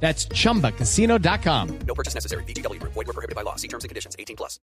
That's chumbacasino.com. No purchase necessary. BGW. Void were prohibited by law. See terms and conditions. 18 plus.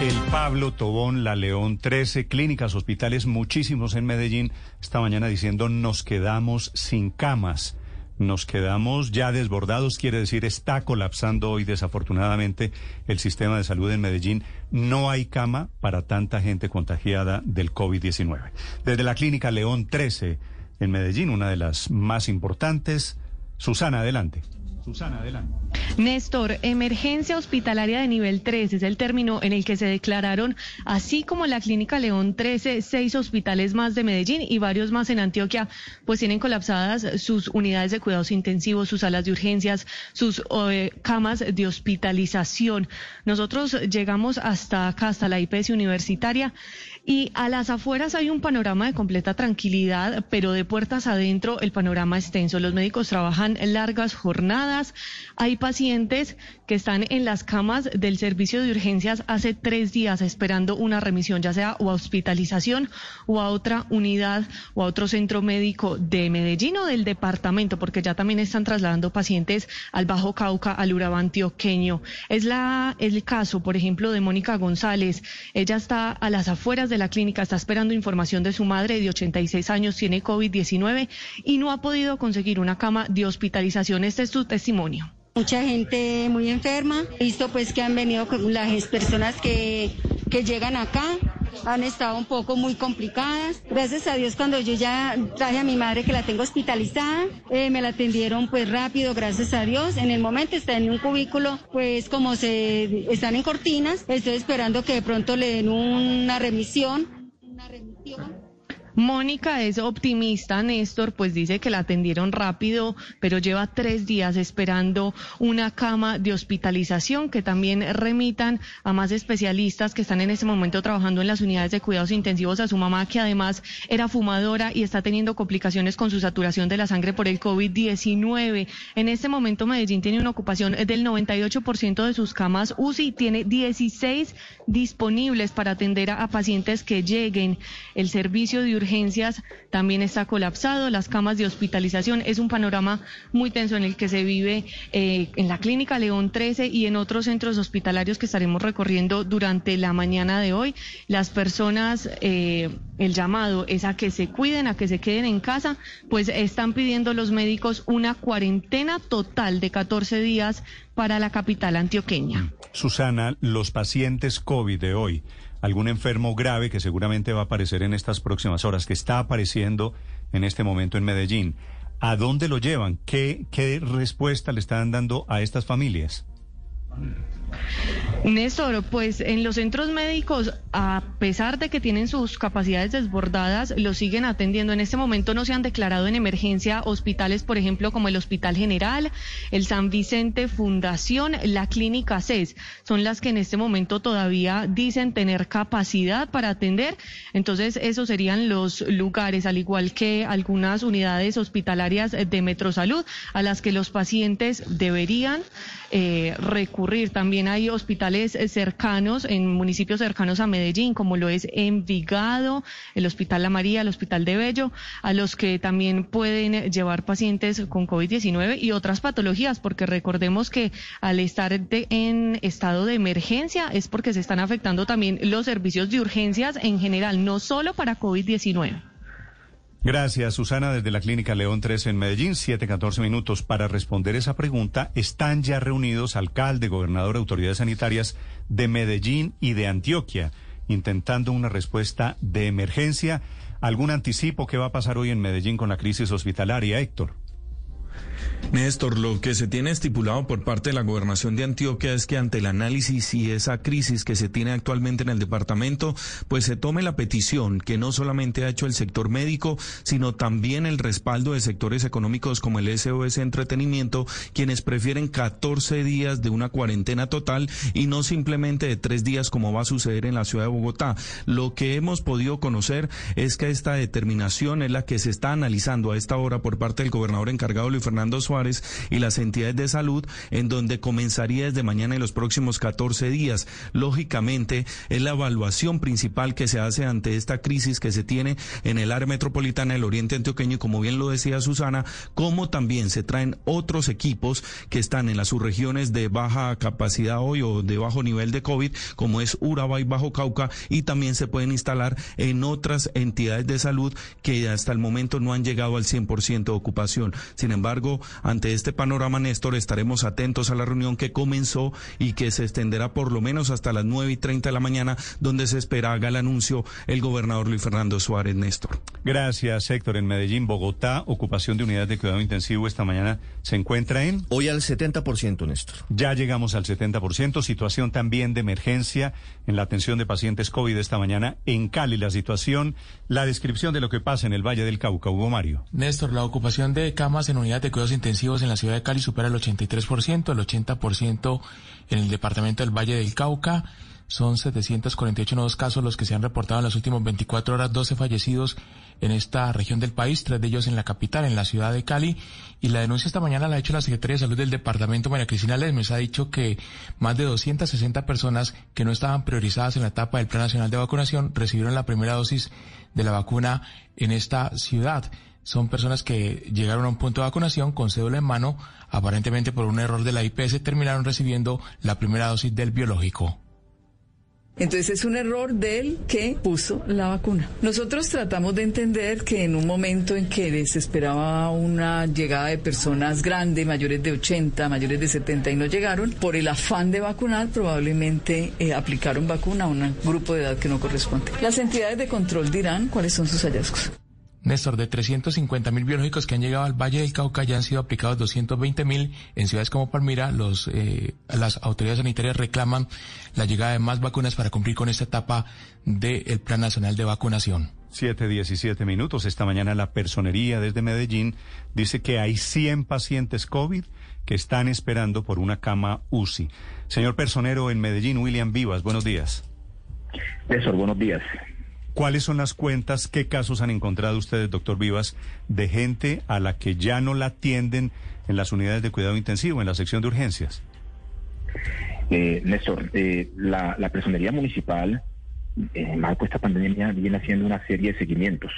El Pablo Tobón, La León 13, clínicas, hospitales, muchísimos en Medellín, esta mañana diciendo nos quedamos sin camas. Nos quedamos ya desbordados, quiere decir, está colapsando hoy desafortunadamente el sistema de salud en Medellín. No hay cama para tanta gente contagiada del COVID-19. Desde la clínica León 13 en Medellín, una de las más importantes, Susana, adelante. Susana, adelante. Néstor, emergencia hospitalaria de nivel 3 es el término en el que se declararon, así como la Clínica León 13, seis hospitales más de Medellín y varios más en Antioquia, pues tienen colapsadas sus unidades de cuidados intensivos, sus salas de urgencias, sus eh, camas de hospitalización. Nosotros llegamos hasta acá, hasta la IPS universitaria, y a las afueras hay un panorama de completa tranquilidad, pero de puertas adentro el panorama es tenso. Los médicos trabajan largas jornadas. Hay pacientes que están en las camas del servicio de urgencias hace tres días esperando una remisión, ya sea o a hospitalización o a otra unidad o a otro centro médico de Medellín o del departamento, porque ya también están trasladando pacientes al Bajo Cauca, al Urabá antioqueño. Es la, el caso, por ejemplo, de Mónica González. Ella está a las afueras de la clínica, está esperando información de su madre de 86 años, tiene COVID-19 y no ha podido conseguir una cama de hospitalización. Este es su testimonio. Mucha gente muy enferma. He visto pues que han venido las personas que, que llegan acá. Han estado un poco muy complicadas. Gracias a Dios cuando yo ya traje a mi madre que la tengo hospitalizada, eh, me la atendieron pues rápido, gracias a Dios. En el momento está en un cubículo, pues como se están en cortinas, estoy esperando que de pronto le den una remisión. Mónica es optimista, Néstor, pues dice que la atendieron rápido, pero lleva tres días esperando una cama de hospitalización que también remitan a más especialistas que están en este momento trabajando en las unidades de cuidados intensivos a su mamá, que además era fumadora y está teniendo complicaciones con su saturación de la sangre por el COVID-19. En este momento Medellín tiene una ocupación del 98% de sus camas UCI, tiene 16 disponibles para atender a pacientes que lleguen. El servicio de urgencias también está colapsado, las camas de hospitalización es un panorama muy tenso en el que se vive eh, en la clínica León 13 y en otros centros hospitalarios que estaremos recorriendo durante la mañana de hoy. Las personas, eh, el llamado es a que se cuiden, a que se queden en casa, pues están pidiendo los médicos una cuarentena total de 14 días para la capital antioqueña. Susana, los pacientes COVID de hoy, algún enfermo grave que seguramente va a aparecer en estas próximas horas, que está apareciendo en este momento en Medellín, ¿a dónde lo llevan? ¿Qué, qué respuesta le están dando a estas familias? Néstor, pues en los centros médicos, a pesar de que tienen sus capacidades desbordadas, lo siguen atendiendo. En este momento no se han declarado en emergencia hospitales, por ejemplo, como el Hospital General, el San Vicente Fundación, la Clínica CES. Son las que en este momento todavía dicen tener capacidad para atender. Entonces, esos serían los lugares, al igual que algunas unidades hospitalarias de Metrosalud, a las que los pacientes deberían eh, recurrir. También hay hospitales cercanos, en municipios cercanos a Medellín, como lo es Envigado, el Hospital La María, el Hospital de Bello, a los que también pueden llevar pacientes con COVID-19 y otras patologías, porque recordemos que al estar en estado de emergencia es porque se están afectando también los servicios de urgencias en general, no solo para COVID-19. Gracias, Susana, desde la Clínica León 13 en Medellín, 7-14 minutos. Para responder esa pregunta, están ya reunidos alcalde, gobernador, autoridades sanitarias de Medellín y de Antioquia, intentando una respuesta de emergencia. ¿Algún anticipo qué va a pasar hoy en Medellín con la crisis hospitalaria, Héctor? Néstor, lo que se tiene estipulado por parte de la gobernación de Antioquia es que ante el análisis y esa crisis que se tiene actualmente en el departamento, pues se tome la petición que no solamente ha hecho el sector médico, sino también el respaldo de sectores económicos como el SOS Entretenimiento, quienes prefieren 14 días de una cuarentena total y no simplemente de tres días como va a suceder en la ciudad de Bogotá. Lo que hemos podido conocer es que esta determinación es la que se está analizando a esta hora por parte del gobernador encargado Luis Fernando Suárez y las entidades de salud, en donde comenzaría desde mañana en los próximos 14 días. Lógicamente, es la evaluación principal que se hace ante esta crisis que se tiene en el área metropolitana del Oriente Antioqueño y como bien lo decía Susana, como también se traen otros equipos que están en las subregiones de baja capacidad hoy o de bajo nivel de COVID, como es Urabá y Bajo Cauca, y también se pueden instalar en otras entidades de salud que hasta el momento no han llegado al 100% de ocupación. Sin embargo, ante este panorama, Néstor, estaremos atentos a la reunión que comenzó y que se extenderá por lo menos hasta las 9 y 30 de la mañana, donde se espera haga el anuncio el gobernador Luis Fernando Suárez, Néstor. Gracias, Héctor. En Medellín, Bogotá, ocupación de unidades de cuidado intensivo esta mañana se encuentra en... Hoy al 70%, Néstor. Ya llegamos al 70%. Situación también de emergencia en la atención de pacientes COVID esta mañana en Cali. La situación, la descripción de lo que pasa en el Valle del Cauca. Hugo Mario. Néstor, la ocupación de camas en unidades de cuidados intensivos en la ciudad de Cali supera el 83%, el 80% en el departamento del Valle del Cauca. Son 748 nuevos casos los que se han reportado en las últimas 24 horas, 12 fallecidos en esta región del país, tres de ellos en la capital, en la ciudad de Cali. Y la denuncia esta mañana la ha hecho la Secretaría de Salud del departamento, María Cristina Lesmes. Ha dicho que más de 260 personas que no estaban priorizadas en la etapa del Plan Nacional de Vacunación recibieron la primera dosis de la vacuna en esta ciudad son personas que llegaron a un punto de vacunación con cédula en mano, aparentemente por un error de la IPS terminaron recibiendo la primera dosis del biológico. Entonces es un error del que puso la vacuna. Nosotros tratamos de entender que en un momento en que desesperaba una llegada de personas grandes, mayores de 80, mayores de 70 y no llegaron, por el afán de vacunar probablemente eh, aplicaron vacuna a un grupo de edad que no corresponde. Las entidades de control dirán cuáles son sus hallazgos. Néstor, de 350 mil biológicos que han llegado al Valle del Cauca ya han sido aplicados 220 mil. En ciudades como Palmira, los, eh, las autoridades sanitarias reclaman la llegada de más vacunas para cumplir con esta etapa del Plan Nacional de Vacunación. 7.17 minutos. Esta mañana la personería desde Medellín dice que hay 100 pacientes COVID que están esperando por una cama UCI. Señor personero en Medellín, William Vivas, buenos días. Néstor, buenos días. ¿Cuáles son las cuentas? ¿Qué casos han encontrado ustedes, doctor Vivas, de gente a la que ya no la atienden en las unidades de cuidado intensivo, en la sección de urgencias? Eh, Néstor, eh, la, personería municipal, en marco esta pandemia, viene haciendo una serie de seguimientos.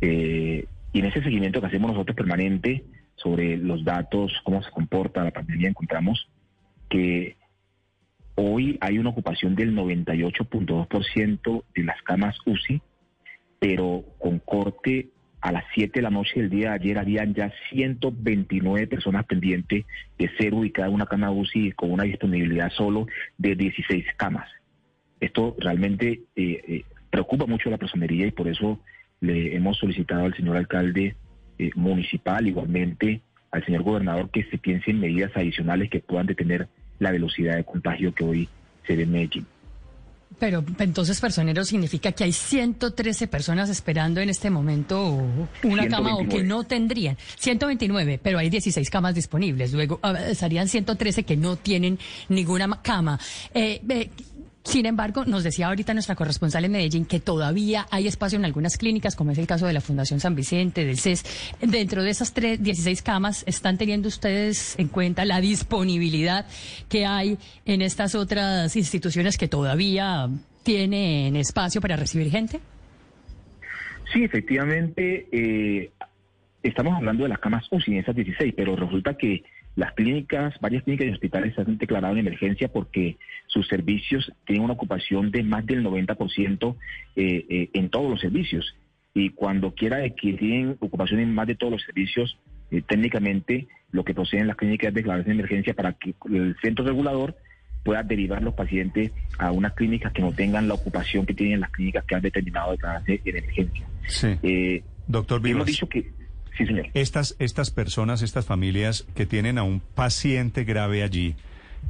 Eh, y en ese seguimiento que hacemos nosotros permanente sobre los datos, cómo se comporta la pandemia, encontramos que Hoy hay una ocupación del 98.2% de las camas UCI, pero con corte a las 7 de la noche del día de ayer habían ya 129 personas pendientes de ser ubicada en una cama UCI con una disponibilidad solo de 16 camas. Esto realmente eh, eh, preocupa mucho a la personería y por eso le hemos solicitado al señor alcalde eh, municipal, igualmente al señor gobernador, que se piensen medidas adicionales que puedan detener la velocidad de contagio que hoy se ve en Medellín. Pero entonces personero significa que hay 113 personas esperando en este momento una cama o que no tendrían. 129, pero hay 16 camas disponibles. Luego estarían 113 que no tienen ninguna cama. Eh, eh, sin embargo, nos decía ahorita nuestra corresponsal en Medellín que todavía hay espacio en algunas clínicas, como es el caso de la Fundación San Vicente, del CES. Dentro de esas tres, 16 camas, ¿están teniendo ustedes en cuenta la disponibilidad que hay en estas otras instituciones que todavía tienen espacio para recibir gente? Sí, efectivamente, eh, estamos hablando de las camas UCI, esas 16, pero resulta que las clínicas, varias clínicas y hospitales se han declarado en emergencia porque sus servicios tienen una ocupación de más del 90% eh, eh, en todos los servicios. Y cuando quiera que tienen ocupación en más de todos los servicios, eh, técnicamente lo que proceden las clínicas es declararse en emergencia para que el centro regulador pueda derivar los pacientes a unas clínicas que no tengan la ocupación que tienen las clínicas que han determinado declararse en emergencia. Sí. Doctor Vivas. Hemos dicho que Sí, señor. Estas, estas personas, estas familias que tienen a un paciente grave allí,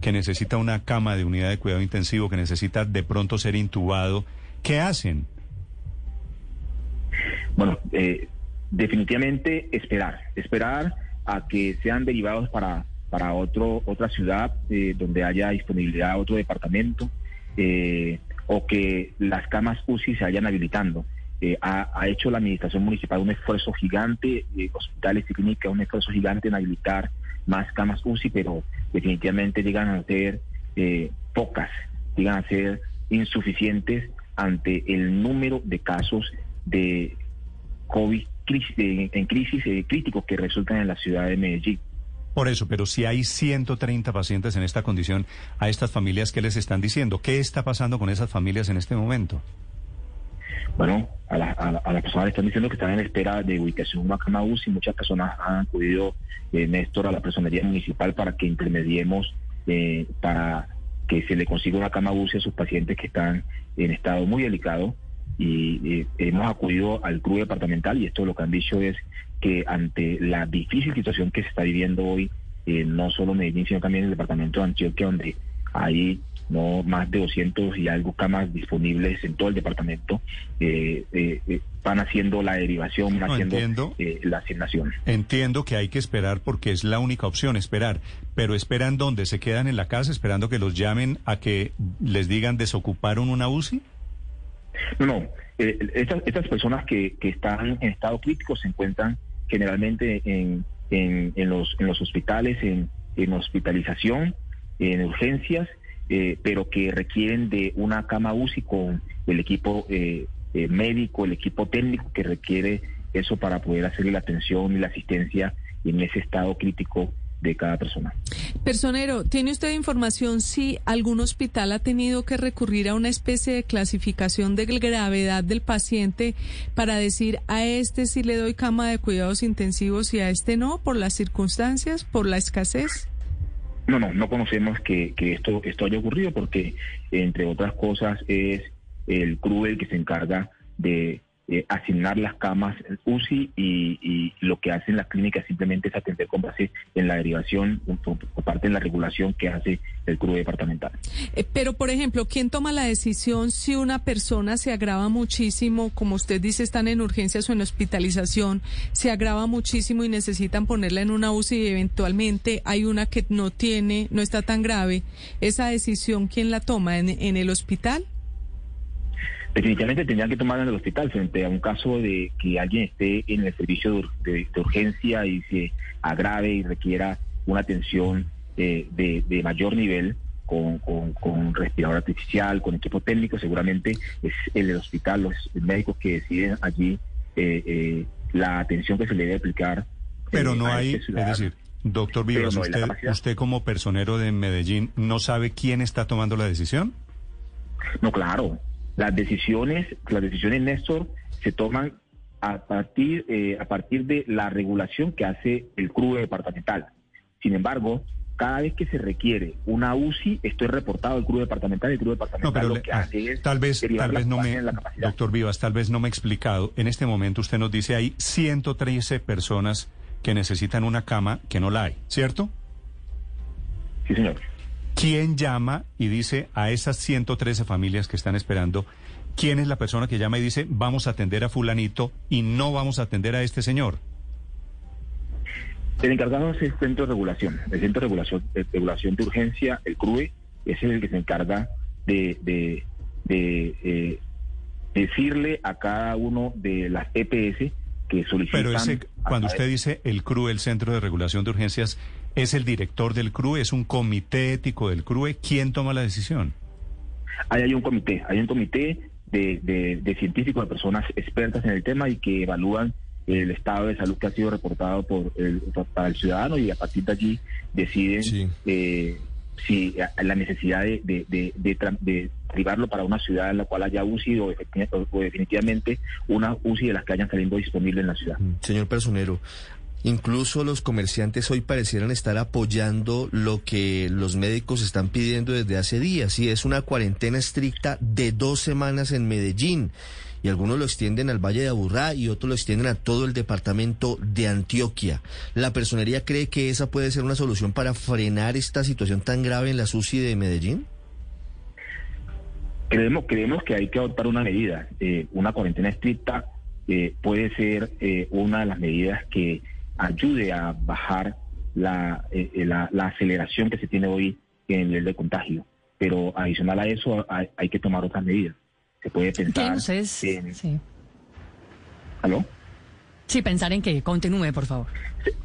que necesita una cama de unidad de cuidado intensivo, que necesita de pronto ser intubado, ¿qué hacen? Bueno, eh, definitivamente esperar, esperar a que sean derivados para, para otro, otra ciudad eh, donde haya disponibilidad, otro departamento, eh, o que las camas UCI se vayan habilitando. Eh, ha, ha, hecho la administración municipal un esfuerzo gigante, eh, hospitales y clínicas, un esfuerzo gigante en habilitar más camas UCI, pero definitivamente llegan a ser eh, pocas, llegan a ser insuficientes ante el número de casos de COVID crisis, en crisis eh, críticos que resultan en la ciudad de Medellín. Por eso, pero si hay 130 pacientes en esta condición, a estas familias, ¿qué les están diciendo? ¿Qué está pasando con esas familias en este momento? Bueno, a, la, a, a las personas le están diciendo que están en espera de ubicación en una cama UCI. Muchas personas han acudido, eh, Néstor, a la personería municipal para que intermediemos, eh, para que se le consiga una cama UCI a sus pacientes que están en estado muy delicado. Y hemos acudido al club departamental y esto lo que han dicho es que ante la difícil situación que se está viviendo hoy, eh, no solo Medellín, sino también el departamento de Antioquia, donde hay no más de 200 y algo camas disponibles en todo el departamento, eh, eh, eh, van haciendo la derivación, van No, haciendo entiendo. eh, la asignación. Entiendo que hay que esperar porque es la única opción, esperar. Pero esperan dónde? ¿Se quedan en la casa esperando que los llamen a que les digan desocuparon una UCI? No, no, estas, estas personas que, que están en estado crítico se encuentran generalmente en, en, en los, en los hospitales, en, en hospitalización, en urgencias, eh, pero que requieren de una cama UCI con el equipo eh, eh, médico, el equipo técnico que requiere eso para poder hacerle la atención y la asistencia en ese estado crítico de cada persona. Personero, ¿tiene usted información si algún hospital ha tenido que recurrir a una especie de clasificación de gravedad del paciente para decir a este sí le doy cama de cuidados intensivos y a este no, por las circunstancias, por la escasez? No, no, no conocemos que, que esto, haya ocurrido porque, entre otras cosas, es el CRUE el que se encarga de eh, asignar las camas UCI y, y lo que hacen las clínicas simplemente es atender con base en la derivación por parte de la regulación que hace el CRUE departamental. Eh, Pero, por ejemplo, ¿quién toma la decisión si una persona se agrava muchísimo, como usted dice, están en urgencias o en hospitalización, se agrava muchísimo y necesitan ponerla en una UCI y eventualmente hay una que no tiene, no está tan grave? ¿Esa decisión quién la toma? ¿En, en el hospital? Definitivamente tendrían que tomarla en el hospital frente a un caso de que alguien esté en el servicio de, de- de urgencia y se agrave y requiera una atención eh, de, de mayor nivel con, con, con respirador artificial, con equipo técnico, seguramente es el hospital, los médicos que deciden allí eh, eh, la atención que se le debe aplicar. Pero eh, no a hay, este es decir, doctor Vivas, no usted, usted como personero de Medellín, ¿no sabe quién está tomando la decisión? No, claro. Las decisiones, las decisiones, Néstor, se toman a partir, eh, a partir de la regulación que hace el CRUE departamental. Sin embargo, cada vez que se requiere una UCI, esto es reportado al CRUE departamental y el CRUE No, departamental pero lo le- que ah, hace es tal vez, tal vez no me, en la capacidad. doctor Vivas, tal vez no me he explicado. En este momento usted nos dice hay 113 personas que necesitan una cama que no la hay, ¿cierto? Sí, señor. ¿Quién llama y dice a esas 113 familias que están esperando, quién es la persona que llama y dice vamos a atender a fulanito y no vamos a atender a este señor? El encargado es el Centro de Regulación. El Centro de Regulación de, Regulación de Urgencia, el CRUE, es el que se encarga de, de, de, eh, decirle a cada uno de las EPS que solicitan... Pero ese, cuando usted dice el CRUE, el Centro de Regulación de Urgencias, ¿es el director del CRUE? ¿Es un comité ético del CRUE? ¿Quién toma la decisión? Ahí hay un comité, hay un comité de, de, de científicos, de personas expertas en el tema y que evalúan el estado de salud que ha sido reportado por el, para el ciudadano y a partir de allí deciden Sí. eh, si la necesidad de, de, de, de tra- de derivarlo para una ciudad en la cual haya UCI o, o definitivamente una UCI de las que hayan saliendo disponibles en la ciudad. Señor personero, Incluso los comerciantes hoy parecieran estar apoyando lo que los médicos están pidiendo desde hace días, y es una cuarentena estricta de dos semanas en Medellín. Y algunos lo extienden al Valle de Aburrá y otros lo extienden a todo el departamento de Antioquia. ¿La personería cree que esa puede ser una solución para frenar esta situación tan grave en la SUSI de Medellín? Creemos, creemos que hay que adoptar una medida. Eh, una cuarentena estricta eh, puede ser eh, una de las medidas que ayude a bajar la, la, aceleración que se tiene hoy en el nivel de contagio. Pero adicional a eso hay, que tomar otras medidas. Se puede pensar en... Sí. ¿Aló? Sí, pensar en que continúe, por favor.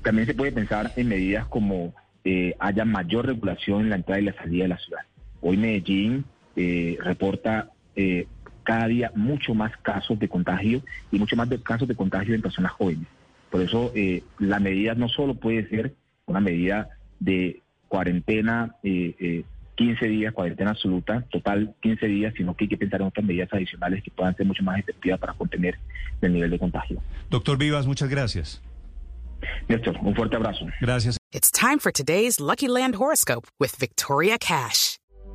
También se puede pensar en medidas como haya mayor regulación en la entrada y la salida de la ciudad. Hoy Medellín eh, reporta eh, cada día mucho más casos de contagio y mucho más de casos de contagio en personas jóvenes. Por eso eh, la medida no solo puede ser una medida de cuarentena, 15 días, cuarentena absoluta, total 15 días, sino que hay que pensar en otras medidas adicionales que puedan ser mucho más efectivas para contener el nivel de contagio. Doctor Vivas, muchas gracias. Néstor, un fuerte abrazo. Gracias. It's time for today's Lucky Land Horoscope with Victoria Cash.